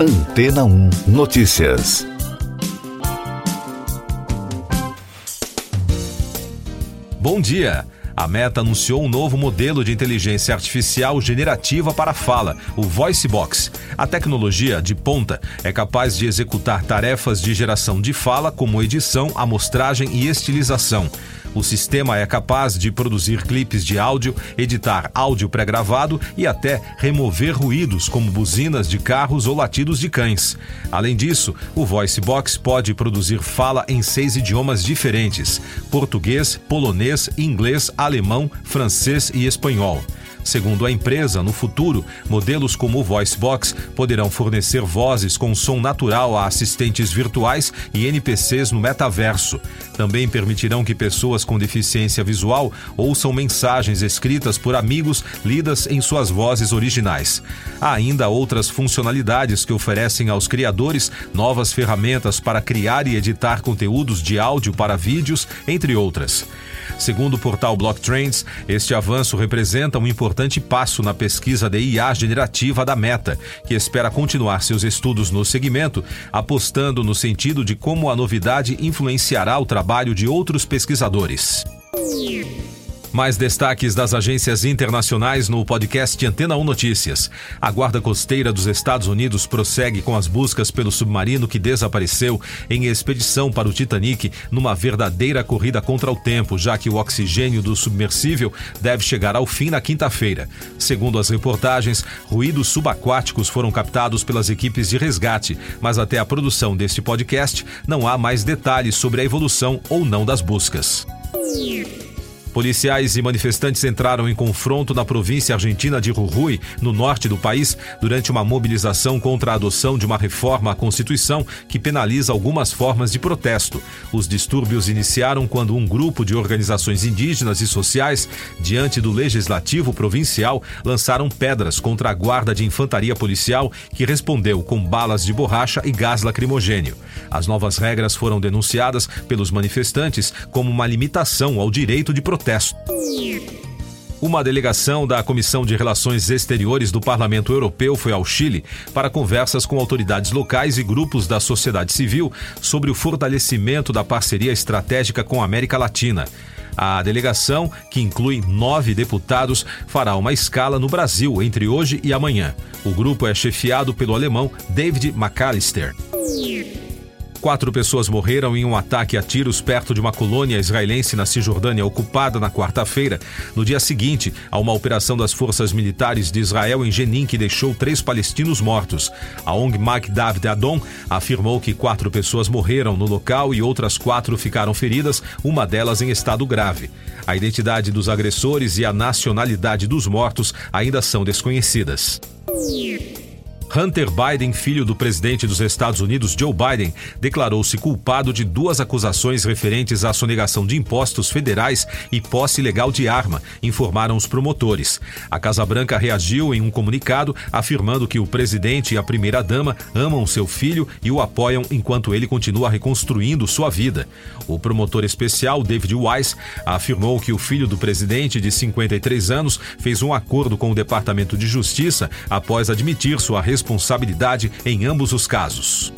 Antena 1 Notícias. Bom dia. A Meta anunciou um novo modelo de inteligência artificial generativa para fala, o VoiceBox. A tecnologia de ponta é capaz de executar tarefas de geração de fala, como edição, amostragem e estilização. O sistema é capaz de produzir clipes de áudio, editar áudio pré-gravado e até remover ruídos como buzinas de carros ou latidos de cães. Além disso, o VoiceBox pode produzir fala em seis idiomas diferentes: português, polonês, inglês, alemão, francês e espanhol. Segundo a empresa, no futuro, modelos como o VoiceBox poderão fornecer vozes com som natural a assistentes virtuais e NPCs no metaverso. Também permitirão que pessoas com deficiência visual ouçam mensagens escritas por amigos lidas em suas vozes originais. Há ainda outras funcionalidades que oferecem aos criadores novas ferramentas para criar e editar conteúdos de áudio para vídeos, entre outras. Segundo o portal Block Trends, este avanço representa um importante passo na pesquisa de IA generativa da Meta, que espera continuar seus estudos no segmento, apostando no sentido de como a novidade influenciará o trabalho de outros pesquisadores. Mais destaques das agências internacionais no podcast Antena 1 Notícias. A Guarda Costeira dos Estados Unidos prossegue com as buscas pelo submarino que desapareceu em expedição para o Titanic numa verdadeira corrida contra o tempo, já que o oxigênio do submersível deve chegar ao fim na quinta-feira. Segundo as reportagens, ruídos subaquáticos foram captados pelas equipes de resgate, mas até a produção deste podcast não há mais detalhes sobre a evolução ou não das buscas. Policiais e manifestantes entraram em confronto na província argentina de Jujuy, no norte do país, durante uma mobilização contra a adoção de uma reforma à Constituição que penaliza algumas formas de protesto. Os distúrbios iniciaram quando um grupo de organizações indígenas e sociais, diante do legislativo provincial, lançaram pedras contra a guarda de infantaria policial, que respondeu com balas de borracha e gás lacrimogênio. As novas regras foram denunciadas pelos manifestantes como uma limitação ao direito de protesto protesto. Uma delegação da Comissão de Relações Exteriores do Parlamento Europeu foi ao Chile para conversas com autoridades locais e grupos da sociedade civil sobre o fortalecimento da parceria estratégica com a América Latina. A delegação, que inclui nove deputados, fará uma escala no Brasil entre hoje e amanhã. O grupo é chefiado pelo alemão David McAllister. Quatro pessoas morreram em um ataque a tiros perto de uma colônia israelense na Cisjordânia ocupada na quarta-feira, no dia seguinte a uma operação das forças militares de Israel em Jenin que deixou três palestinos mortos. A ONG Mag David Adon afirmou que quatro pessoas morreram no local e outras quatro ficaram feridas, uma delas em estado grave. A identidade dos agressores e a nacionalidade dos mortos ainda são desconhecidas. Hunter Biden, filho do presidente dos Estados Unidos, Joe Biden, declarou-se culpado de duas acusações referentes à sonegação de impostos federais e posse ilegal de arma, informaram os promotores. A Casa Branca reagiu em um comunicado afirmando que o presidente e a primeira-dama amam seu filho e o apoiam enquanto ele continua reconstruindo sua vida. O promotor especial, David Weiss, afirmou que o filho do presidente, de 53 anos, fez um acordo com o Departamento de Justiça após admitir sua responsabilidade responsabilidade em ambos os casos.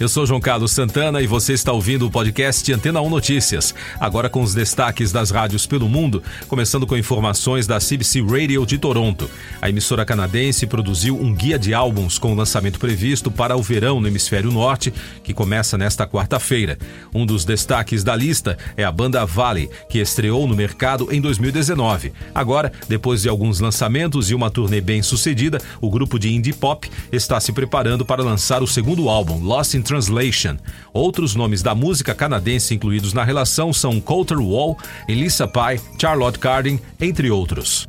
Eu sou João Carlos Santana e você está ouvindo o podcast Antena 1 Notícias. Agora com os destaques das rádios pelo mundo, começando com informações da CBC Radio de Toronto. A emissora canadense produziu um guia de álbuns com o lançamento previsto para o verão no hemisfério norte, que começa nesta quarta-feira. Um dos destaques da lista é a banda Valley, que estreou no mercado em 2019. Agora, depois de alguns lançamentos e uma turnê bem sucedida, o grupo de indie pop está se preparando para lançar o segundo álbum, Lost in Translation. Outros nomes da música canadense incluídos na relação são Coulter Wall, Elissa Pye, Charlotte Cardin, entre outros.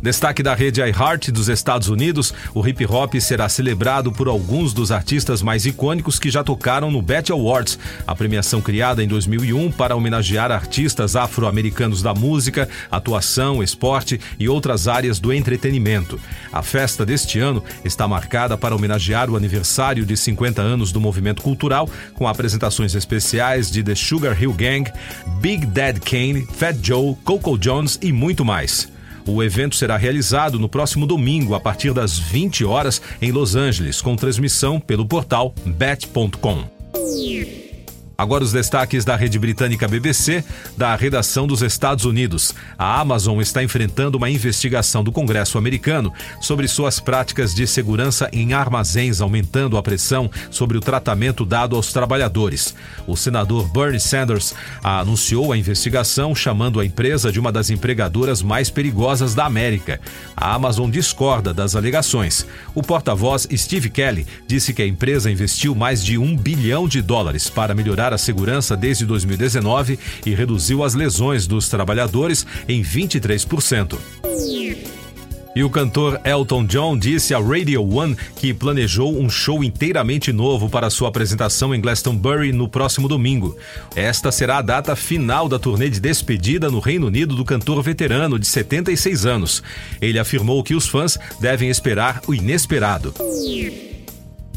Destaque da rede iHeart dos Estados Unidos, o hip hop será celebrado por alguns dos artistas mais icônicos que já tocaram no BET Awards, a premiação criada em 2001 para homenagear artistas afro-americanos da música, atuação, esporte e outras áreas do entretenimento. A festa deste ano está marcada para homenagear o aniversário de 50 anos do movimento cultural, com apresentações especiais de The Sugar Hill Gang, Big Dead Kane, Fat Joe, Coco Jones e muito mais. O evento será realizado no próximo domingo, a partir das 20 horas, em Los Angeles, com transmissão pelo portal bet.com. Agora os destaques da rede britânica BBC, da redação dos Estados Unidos. A Amazon está enfrentando uma investigação do Congresso americano sobre suas práticas de segurança em armazéns, aumentando a pressão sobre o tratamento dado aos trabalhadores. O senador Bernie Sanders anunciou a investigação, chamando a empresa de uma das empregadoras mais perigosas da América. A Amazon discorda das alegações. O porta-voz Steve Kelly disse que a empresa investiu mais de um bilhão de dólares para melhorar a segurança desde 2019 e reduziu as lesões dos trabalhadores em 23%. E o cantor Elton John disse à Radio One que planejou um show inteiramente novo para sua apresentação em Glastonbury no próximo domingo. Esta será a data final da turnê de despedida no Reino Unido do cantor veterano de 76 anos. Ele afirmou que os fãs devem esperar o inesperado.